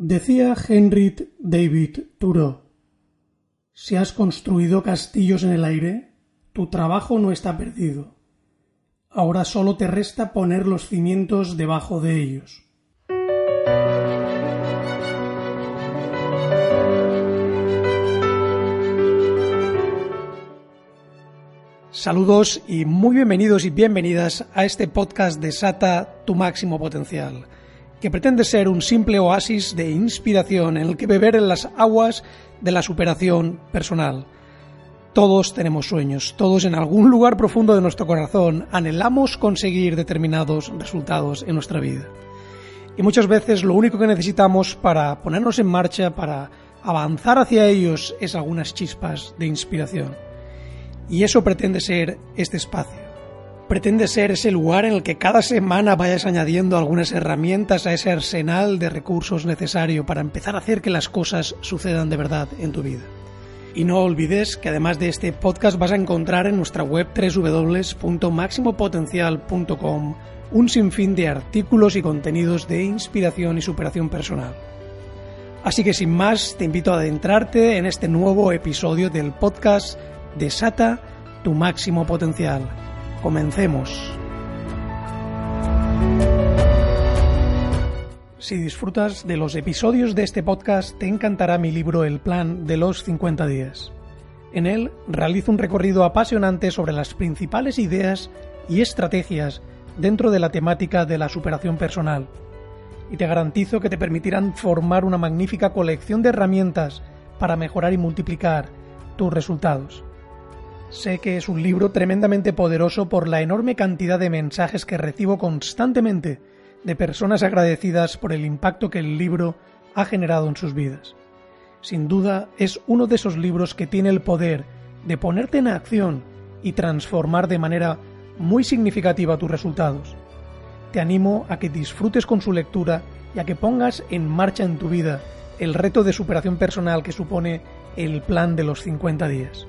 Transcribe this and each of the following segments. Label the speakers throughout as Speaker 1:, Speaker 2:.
Speaker 1: Decía Henry David Thoreau, si has construido castillos en el aire, tu trabajo no está perdido. Ahora solo te resta poner los cimientos debajo de ellos. Saludos y muy bienvenidos y bienvenidas a este podcast de Sata tu máximo potencial, que pretende ser un simple oasis de inspiración en el que beber en las aguas de la superación personal. Todos tenemos sueños, todos en algún lugar profundo de nuestro corazón anhelamos conseguir determinados resultados en nuestra vida. Y muchas veces lo único que necesitamos para ponernos en marcha, para avanzar hacia ellos, es algunas chispas de inspiración. Y eso pretende ser este espacio. Pretende ser ese lugar en el que cada semana vayas añadiendo algunas herramientas a ese arsenal de recursos necesario para empezar a hacer que las cosas sucedan de verdad en tu vida. Y no olvides que además de este podcast vas a encontrar en nuestra web www.maximopotencial.com un sinfín de artículos y contenidos de inspiración y superación personal. Así que sin más, te invito a adentrarte en este nuevo episodio del podcast Desata tu máximo potencial. Comencemos. Si disfrutas de los episodios de este podcast, te encantará mi libro El Plan de los 50 días. En él realizo un recorrido apasionante sobre las principales ideas y estrategias dentro de la temática de la superación personal, y te garantizo que te permitirán formar una magnífica colección de herramientas para mejorar y multiplicar tus resultados. Sé que es un libro tremendamente poderoso por la enorme cantidad de mensajes que recibo constantemente de personas agradecidas por el impacto que el libro ha generado en sus vidas. Sin duda es uno de esos libros que tiene el poder de ponerte en acción y transformar de manera muy significativa tus resultados. Te animo a que disfrutes con su lectura y a que pongas en marcha en tu vida el reto de superación personal que supone el plan de los 50 días.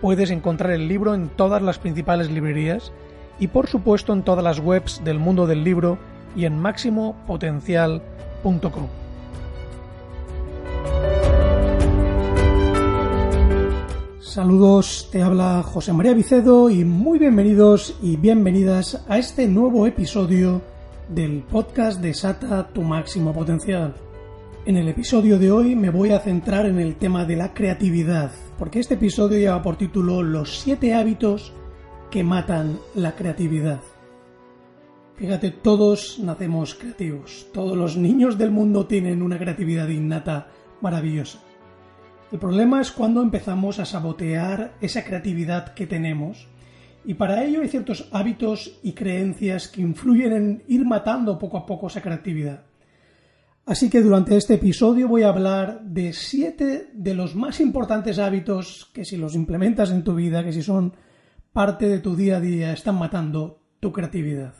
Speaker 1: Puedes encontrar el libro en todas las principales librerías y por supuesto en todas las webs del mundo del libro y en máximopotencial.com. Saludos, te habla José María Vicedo y muy bienvenidos y bienvenidas a este nuevo episodio del podcast de Sata tu máximo potencial. En el episodio de hoy me voy a centrar en el tema de la creatividad, porque este episodio lleva por título Los siete hábitos que matan la creatividad. Fíjate, todos nacemos creativos, todos los niños del mundo tienen una creatividad innata maravillosa. El problema es cuando empezamos a sabotear esa creatividad que tenemos y para ello hay ciertos hábitos y creencias que influyen en ir matando poco a poco esa creatividad. Así que durante este episodio voy a hablar de siete de los más importantes hábitos que si los implementas en tu vida, que si son parte de tu día a día, están matando tu creatividad.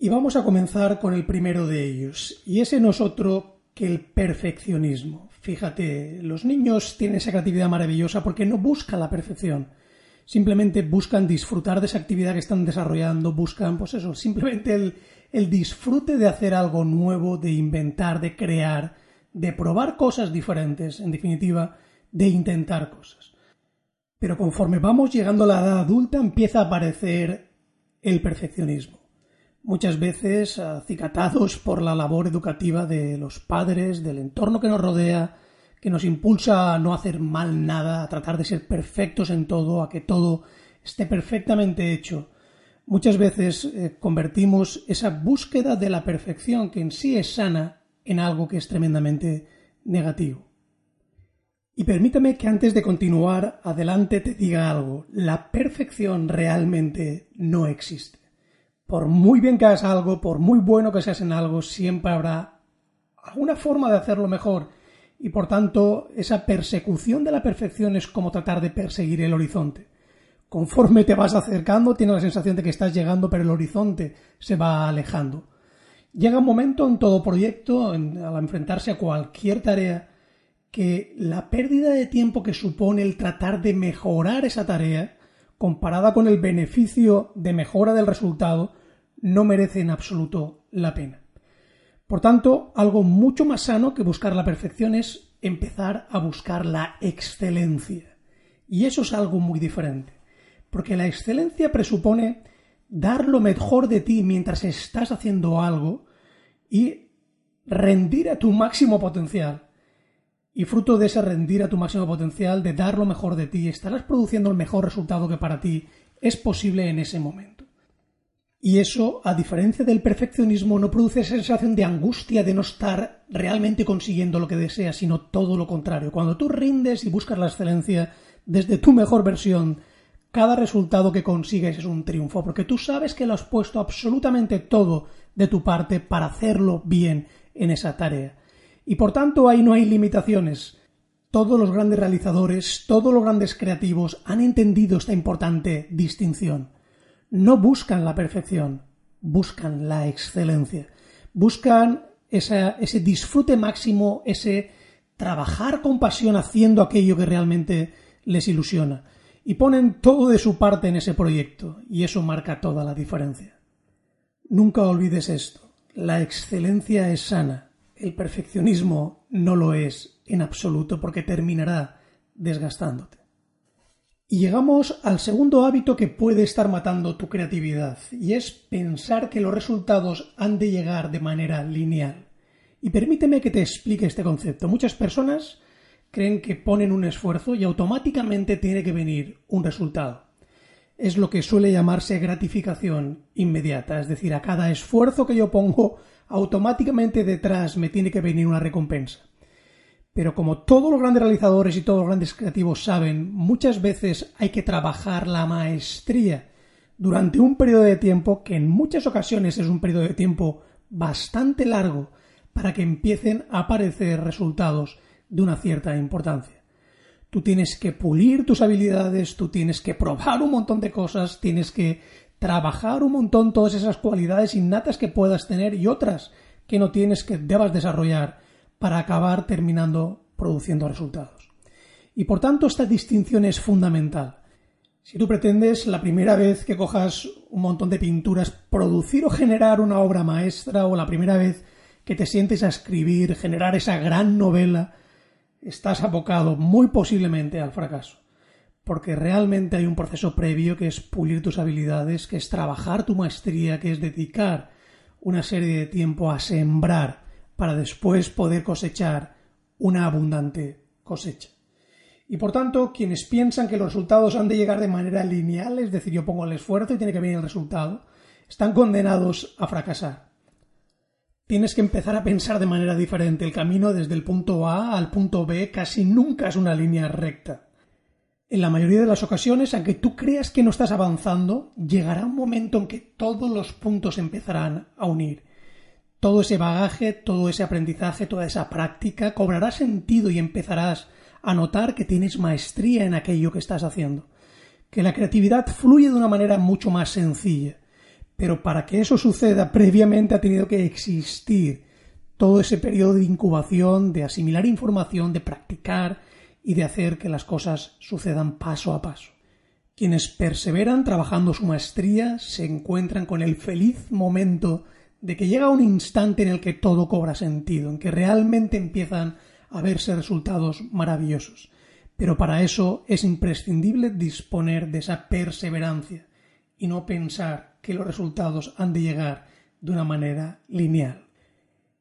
Speaker 1: Y vamos a comenzar con el primero de ellos, y ese no es otro que el perfeccionismo. Fíjate, los niños tienen esa creatividad maravillosa porque no buscan la perfección, simplemente buscan disfrutar de esa actividad que están desarrollando, buscan, pues eso, simplemente el, el disfrute de hacer algo nuevo, de inventar, de crear, de probar cosas diferentes, en definitiva, de intentar cosas. Pero conforme vamos llegando a la edad adulta empieza a aparecer el perfeccionismo. Muchas veces acicatados por la labor educativa de los padres, del entorno que nos rodea, que nos impulsa a no hacer mal nada, a tratar de ser perfectos en todo, a que todo esté perfectamente hecho, Muchas veces eh, convertimos esa búsqueda de la perfección, que en sí es sana, en algo que es tremendamente negativo. Y permítame que antes de continuar adelante te diga algo. La perfección realmente no existe. Por muy bien que hagas algo, por muy bueno que seas en algo, siempre habrá alguna forma de hacerlo mejor. Y por tanto, esa persecución de la perfección es como tratar de perseguir el horizonte conforme te vas acercando, tienes la sensación de que estás llegando, pero el horizonte se va alejando. Llega un momento en todo proyecto, al enfrentarse a cualquier tarea, que la pérdida de tiempo que supone el tratar de mejorar esa tarea, comparada con el beneficio de mejora del resultado, no merece en absoluto la pena. Por tanto, algo mucho más sano que buscar la perfección es empezar a buscar la excelencia. Y eso es algo muy diferente, porque la excelencia presupone dar lo mejor de ti mientras estás haciendo algo y rendir a tu máximo potencial. Y fruto de ese rendir a tu máximo potencial, de dar lo mejor de ti, estarás produciendo el mejor resultado que para ti es posible en ese momento. Y eso, a diferencia del perfeccionismo, no produce esa sensación de angustia de no estar realmente consiguiendo lo que deseas, sino todo lo contrario. Cuando tú rindes y buscas la excelencia desde tu mejor versión, cada resultado que consigues es un triunfo, porque tú sabes que lo has puesto absolutamente todo de tu parte para hacerlo bien en esa tarea. Y por tanto ahí no hay limitaciones. Todos los grandes realizadores, todos los grandes creativos han entendido esta importante distinción no buscan la perfección, buscan la excelencia, buscan ese disfrute máximo, ese trabajar con pasión haciendo aquello que realmente les ilusiona. Y ponen todo de su parte en ese proyecto, y eso marca toda la diferencia. Nunca olvides esto, la excelencia es sana, el perfeccionismo no lo es en absoluto porque terminará desgastándote. Y llegamos al segundo hábito que puede estar matando tu creatividad, y es pensar que los resultados han de llegar de manera lineal. Y permíteme que te explique este concepto. Muchas personas creen que ponen un esfuerzo y automáticamente tiene que venir un resultado. Es lo que suele llamarse gratificación inmediata, es decir, a cada esfuerzo que yo pongo, automáticamente detrás me tiene que venir una recompensa. Pero como todos los grandes realizadores y todos los grandes creativos saben, muchas veces hay que trabajar la maestría durante un periodo de tiempo que en muchas ocasiones es un periodo de tiempo bastante largo para que empiecen a aparecer resultados de una cierta importancia. Tú tienes que pulir tus habilidades, tú tienes que probar un montón de cosas, tienes que trabajar un montón todas esas cualidades innatas que puedas tener y otras que no tienes que debas desarrollar para acabar terminando produciendo resultados. Y por tanto esta distinción es fundamental. Si tú pretendes la primera vez que cojas un montón de pinturas producir o generar una obra maestra o la primera vez que te sientes a escribir, generar esa gran novela, estás abocado muy posiblemente al fracaso. Porque realmente hay un proceso previo que es pulir tus habilidades, que es trabajar tu maestría, que es dedicar una serie de tiempo a sembrar para después poder cosechar una abundante cosecha. Y por tanto, quienes piensan que los resultados han de llegar de manera lineal, es decir, yo pongo el esfuerzo y tiene que venir el resultado, están condenados a fracasar. Tienes que empezar a pensar de manera diferente. El camino desde el punto A al punto B casi nunca es una línea recta. En la mayoría de las ocasiones, aunque tú creas que no estás avanzando, llegará un momento en que todos los puntos empezarán a unir todo ese bagaje, todo ese aprendizaje, toda esa práctica cobrará sentido y empezarás a notar que tienes maestría en aquello que estás haciendo, que la creatividad fluye de una manera mucho más sencilla. Pero para que eso suceda, previamente ha tenido que existir todo ese periodo de incubación, de asimilar información, de practicar y de hacer que las cosas sucedan paso a paso. Quienes perseveran trabajando su maestría se encuentran con el feliz momento de que llega un instante en el que todo cobra sentido, en que realmente empiezan a verse resultados maravillosos. Pero para eso es imprescindible disponer de esa perseverancia y no pensar que los resultados han de llegar de una manera lineal.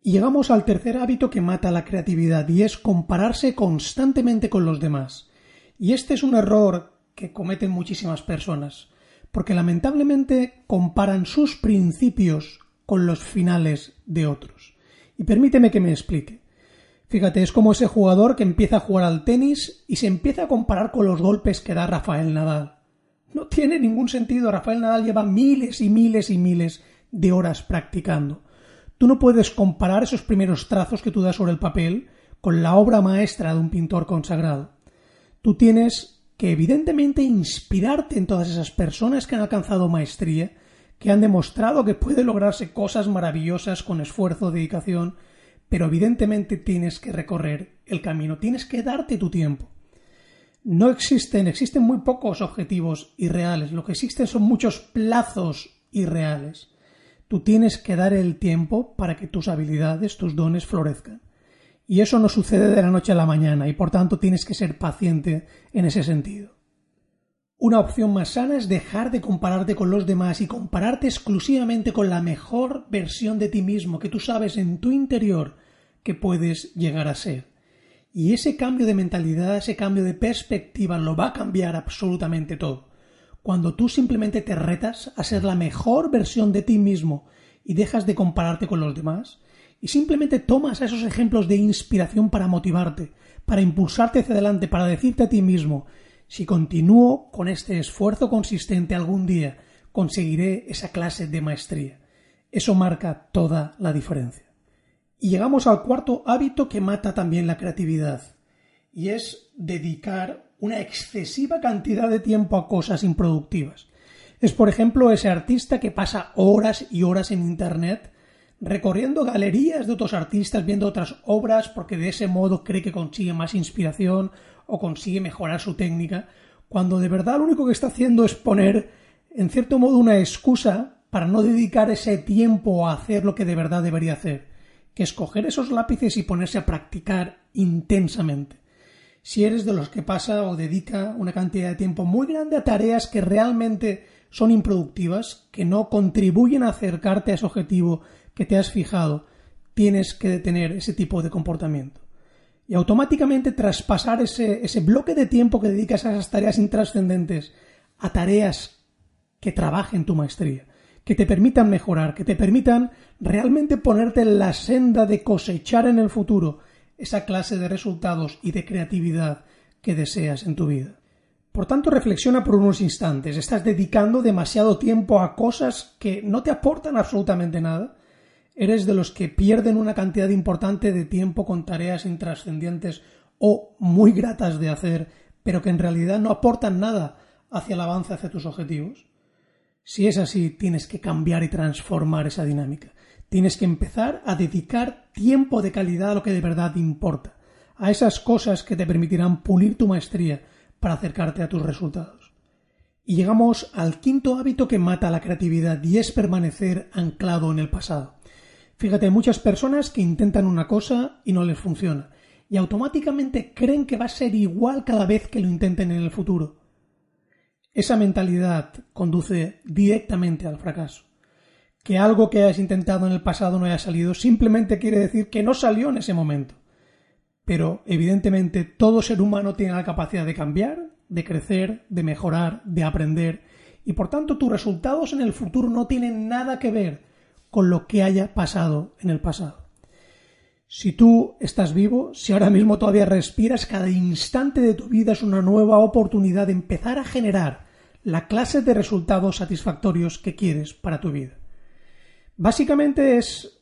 Speaker 1: Y llegamos al tercer hábito que mata la creatividad y es compararse constantemente con los demás. Y este es un error que cometen muchísimas personas, porque lamentablemente comparan sus principios con los finales de otros. Y permíteme que me explique. Fíjate, es como ese jugador que empieza a jugar al tenis y se empieza a comparar con los golpes que da Rafael Nadal. No tiene ningún sentido. Rafael Nadal lleva miles y miles y miles de horas practicando. Tú no puedes comparar esos primeros trazos que tú das sobre el papel con la obra maestra de un pintor consagrado. Tú tienes que evidentemente inspirarte en todas esas personas que han alcanzado maestría que han demostrado que puede lograrse cosas maravillosas con esfuerzo, dedicación, pero evidentemente tienes que recorrer el camino, tienes que darte tu tiempo. No existen, existen muy pocos objetivos irreales, lo que existen son muchos plazos irreales. Tú tienes que dar el tiempo para que tus habilidades, tus dones florezcan. Y eso no sucede de la noche a la mañana y por tanto tienes que ser paciente en ese sentido. Una opción más sana es dejar de compararte con los demás y compararte exclusivamente con la mejor versión de ti mismo que tú sabes en tu interior que puedes llegar a ser. Y ese cambio de mentalidad, ese cambio de perspectiva lo va a cambiar absolutamente todo. Cuando tú simplemente te retas a ser la mejor versión de ti mismo y dejas de compararte con los demás, y simplemente tomas esos ejemplos de inspiración para motivarte, para impulsarte hacia adelante, para decirte a ti mismo, si continúo con este esfuerzo consistente algún día, conseguiré esa clase de maestría. Eso marca toda la diferencia. Y llegamos al cuarto hábito que mata también la creatividad, y es dedicar una excesiva cantidad de tiempo a cosas improductivas. Es, por ejemplo, ese artista que pasa horas y horas en Internet recorriendo galerías de otros artistas, viendo otras obras, porque de ese modo cree que consigue más inspiración o consigue mejorar su técnica, cuando de verdad lo único que está haciendo es poner, en cierto modo, una excusa para no dedicar ese tiempo a hacer lo que de verdad debería hacer, que es coger esos lápices y ponerse a practicar intensamente. Si eres de los que pasa o dedica una cantidad de tiempo muy grande a tareas que realmente son improductivas, que no contribuyen a acercarte a ese objetivo que te has fijado, tienes que detener ese tipo de comportamiento. Y automáticamente traspasar ese, ese bloque de tiempo que dedicas a esas tareas intrascendentes a tareas que trabajen tu maestría, que te permitan mejorar, que te permitan realmente ponerte en la senda de cosechar en el futuro esa clase de resultados y de creatividad que deseas en tu vida. Por tanto, reflexiona por unos instantes. ¿Estás dedicando demasiado tiempo a cosas que no te aportan absolutamente nada? eres de los que pierden una cantidad importante de tiempo con tareas intrascendientes o muy gratas de hacer, pero que en realidad no aportan nada hacia el avance hacia tus objetivos. Si es así, tienes que cambiar y transformar esa dinámica. Tienes que empezar a dedicar tiempo de calidad a lo que de verdad importa, a esas cosas que te permitirán pulir tu maestría para acercarte a tus resultados. Y llegamos al quinto hábito que mata la creatividad y es permanecer anclado en el pasado. Fíjate, muchas personas que intentan una cosa y no les funciona, y automáticamente creen que va a ser igual cada vez que lo intenten en el futuro. Esa mentalidad conduce directamente al fracaso. Que algo que hayas intentado en el pasado no haya salido simplemente quiere decir que no salió en ese momento. Pero evidentemente todo ser humano tiene la capacidad de cambiar, de crecer, de mejorar, de aprender, y por tanto tus resultados en el futuro no tienen nada que ver con lo que haya pasado en el pasado. Si tú estás vivo, si ahora mismo todavía respiras, cada instante de tu vida es una nueva oportunidad de empezar a generar la clase de resultados satisfactorios que quieres para tu vida. Básicamente es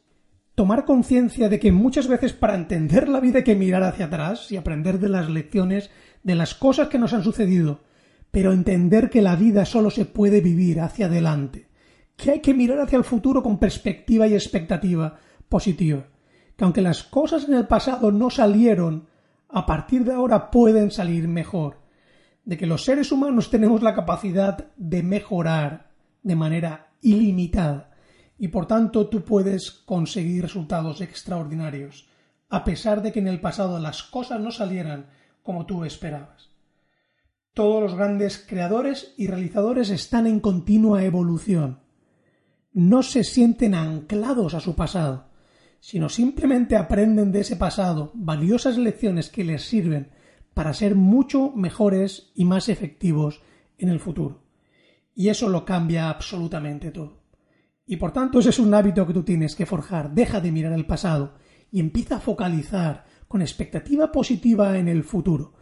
Speaker 1: tomar conciencia de que muchas veces para entender la vida hay que mirar hacia atrás y aprender de las lecciones, de las cosas que nos han sucedido, pero entender que la vida solo se puede vivir hacia adelante que hay que mirar hacia el futuro con perspectiva y expectativa positiva. Que aunque las cosas en el pasado no salieron, a partir de ahora pueden salir mejor. De que los seres humanos tenemos la capacidad de mejorar de manera ilimitada y por tanto tú puedes conseguir resultados extraordinarios, a pesar de que en el pasado las cosas no salieran como tú esperabas. Todos los grandes creadores y realizadores están en continua evolución no se sienten anclados a su pasado, sino simplemente aprenden de ese pasado valiosas lecciones que les sirven para ser mucho mejores y más efectivos en el futuro. Y eso lo cambia absolutamente todo. Y por tanto ese es un hábito que tú tienes que forjar. Deja de mirar el pasado y empieza a focalizar con expectativa positiva en el futuro,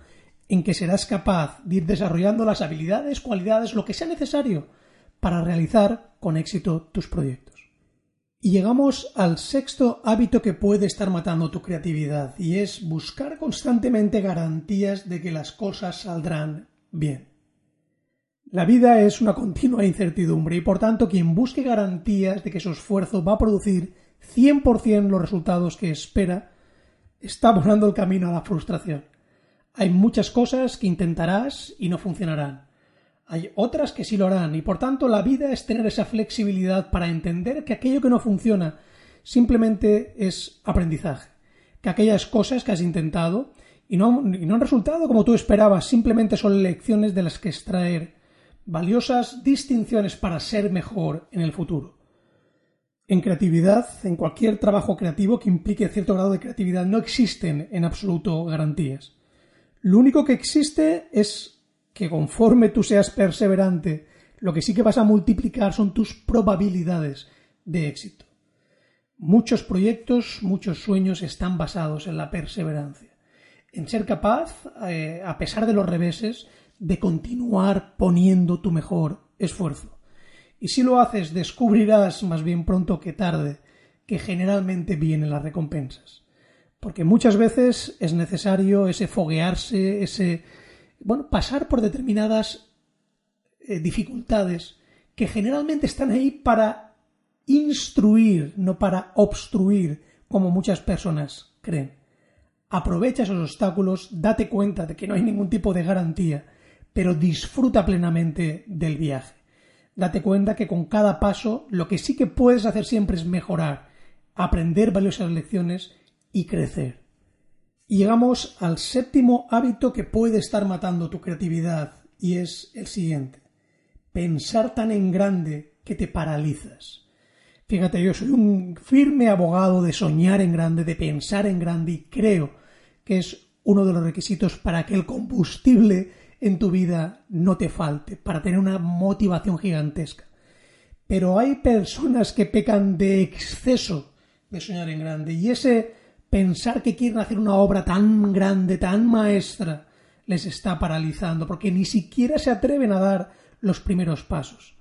Speaker 1: en que serás capaz de ir desarrollando las habilidades, cualidades, lo que sea necesario para realizar con éxito tus proyectos. Y llegamos al sexto hábito que puede estar matando tu creatividad y es buscar constantemente garantías de que las cosas saldrán bien. La vida es una continua incertidumbre y por tanto quien busque garantías de que su esfuerzo va a producir 100% los resultados que espera está borrando el camino a la frustración. Hay muchas cosas que intentarás y no funcionarán Hay otras que sí lo harán y por tanto la vida es tener esa flexibilidad para entender que aquello que no funciona simplemente es aprendizaje, que aquellas cosas que has intentado y no, y no han resultado como tú esperabas, simplemente son lecciones de las que extraer valiosas distinciones para ser mejor en el futuro. En creatividad, en cualquier trabajo creativo que implique cierto grado de creatividad, no existen en absoluto garantías. Lo único que existe es que conforme tú seas perseverante, lo que sí que vas a multiplicar son tus probabilidades de éxito. Muchos proyectos, muchos sueños están basados en la perseverancia, en ser capaz, eh, a pesar de los reveses, de continuar poniendo tu mejor esfuerzo. Y si lo haces, descubrirás más bien pronto que tarde que generalmente vienen las recompensas. Porque muchas veces es necesario ese foguearse, ese bueno, pasar por determinadas eh, dificultades que generalmente están ahí para instruir, no para obstruir, como muchas personas creen. Aprovecha esos obstáculos, date cuenta de que no hay ningún tipo de garantía pero disfruta plenamente del viaje. Date cuenta que con cada paso lo que sí que puedes hacer siempre es mejorar, aprender valiosas lecciones y crecer. Llegamos al séptimo hábito que puede estar matando tu creatividad y es el siguiente. Pensar tan en grande que te paralizas. Fíjate, yo soy un firme abogado de soñar en grande, de pensar en grande y creo que es uno de los requisitos para que el combustible en tu vida no te falte, para tener una motivación gigantesca. Pero hay personas que pecan de exceso de soñar en grande y ese pensar que quieren hacer una obra tan grande, tan maestra, les está paralizando porque ni siquiera se atreven a dar los primeros pasos.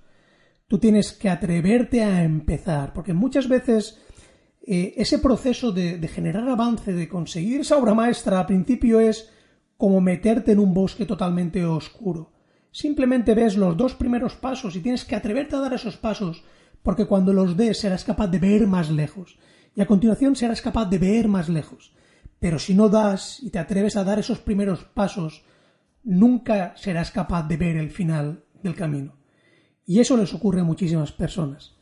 Speaker 1: Tú tienes que atreverte a empezar, porque muchas veces eh, ese proceso de, de generar avance, de conseguir esa obra maestra, al principio es como meterte en un bosque totalmente oscuro. Simplemente ves los dos primeros pasos y tienes que atreverte a dar esos pasos, porque cuando los des serás capaz de ver más lejos, y a continuación serás capaz de ver más lejos. Pero si no das y te atreves a dar esos primeros pasos, nunca serás capaz de ver el final del camino. Y eso les ocurre a muchísimas personas.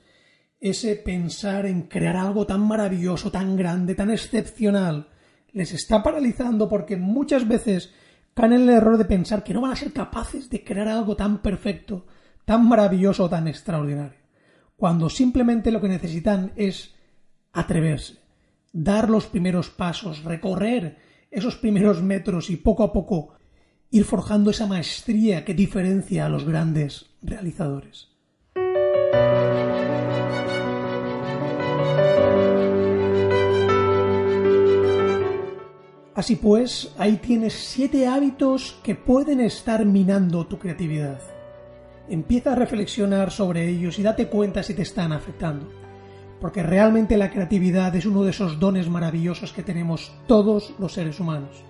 Speaker 1: Ese pensar en crear algo tan maravilloso, tan grande, tan excepcional, les está paralizando porque muchas veces caen en el error de pensar que no van a ser capaces de crear algo tan perfecto, tan maravilloso, tan extraordinario, cuando simplemente lo que necesitan es atreverse, dar los primeros pasos, recorrer esos primeros metros y poco a poco ir forjando esa maestría que diferencia a los grandes realizadores. Así pues, ahí tienes siete hábitos que pueden estar minando tu creatividad. Empieza a reflexionar sobre ellos y date cuenta si te están afectando. Porque realmente la creatividad es uno de esos dones maravillosos que tenemos todos los seres humanos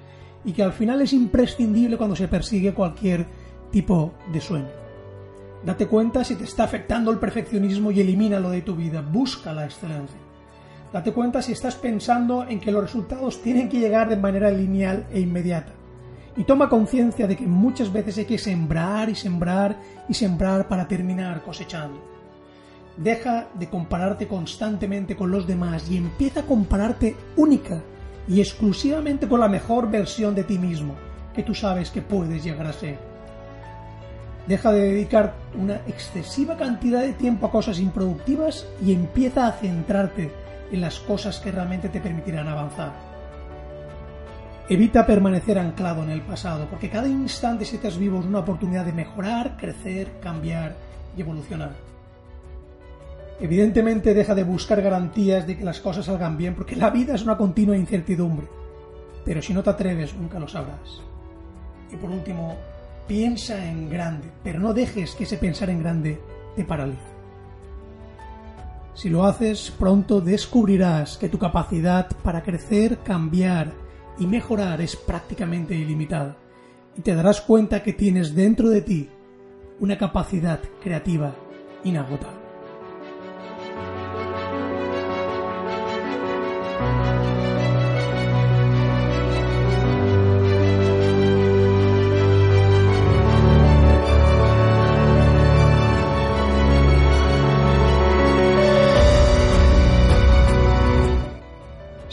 Speaker 1: y que al final es imprescindible cuando se persigue cualquier tipo de sueño. Date cuenta si te está afectando el perfeccionismo y elimínalo de tu vida. Busca la excelencia. Date cuenta si estás pensando en que los resultados tienen que llegar de manera lineal e inmediata. Y toma conciencia de que muchas veces hay que sembrar y sembrar y sembrar para terminar cosechando. Deja de compararte constantemente con los demás y empieza a compararte única y exclusivamente con la mejor versión de ti mismo que tú sabes que puedes llegar a ser. Deja de dedicar una excesiva cantidad de tiempo a cosas improductivas y empieza a centrarte en las cosas que realmente te permitirán avanzar. Evita permanecer anclado en el pasado, porque cada instante si estás vivo es una oportunidad de mejorar, crecer, cambiar y evolucionar. Evidentemente deja de buscar garantías de que las cosas salgan bien, porque la vida es una continua incertidumbre. Pero si no te atreves, nunca lo sabrás. Y por último, piensa en grande, pero no dejes que ese pensar en grande te paralice. Si lo haces, pronto descubrirás que tu capacidad para crecer, cambiar y mejorar es prácticamente ilimitada. Y te darás cuenta que tienes dentro de ti una capacidad creativa inagotable.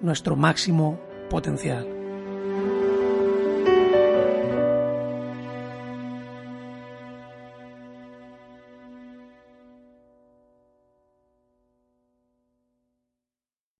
Speaker 1: nuestro máximo potencial.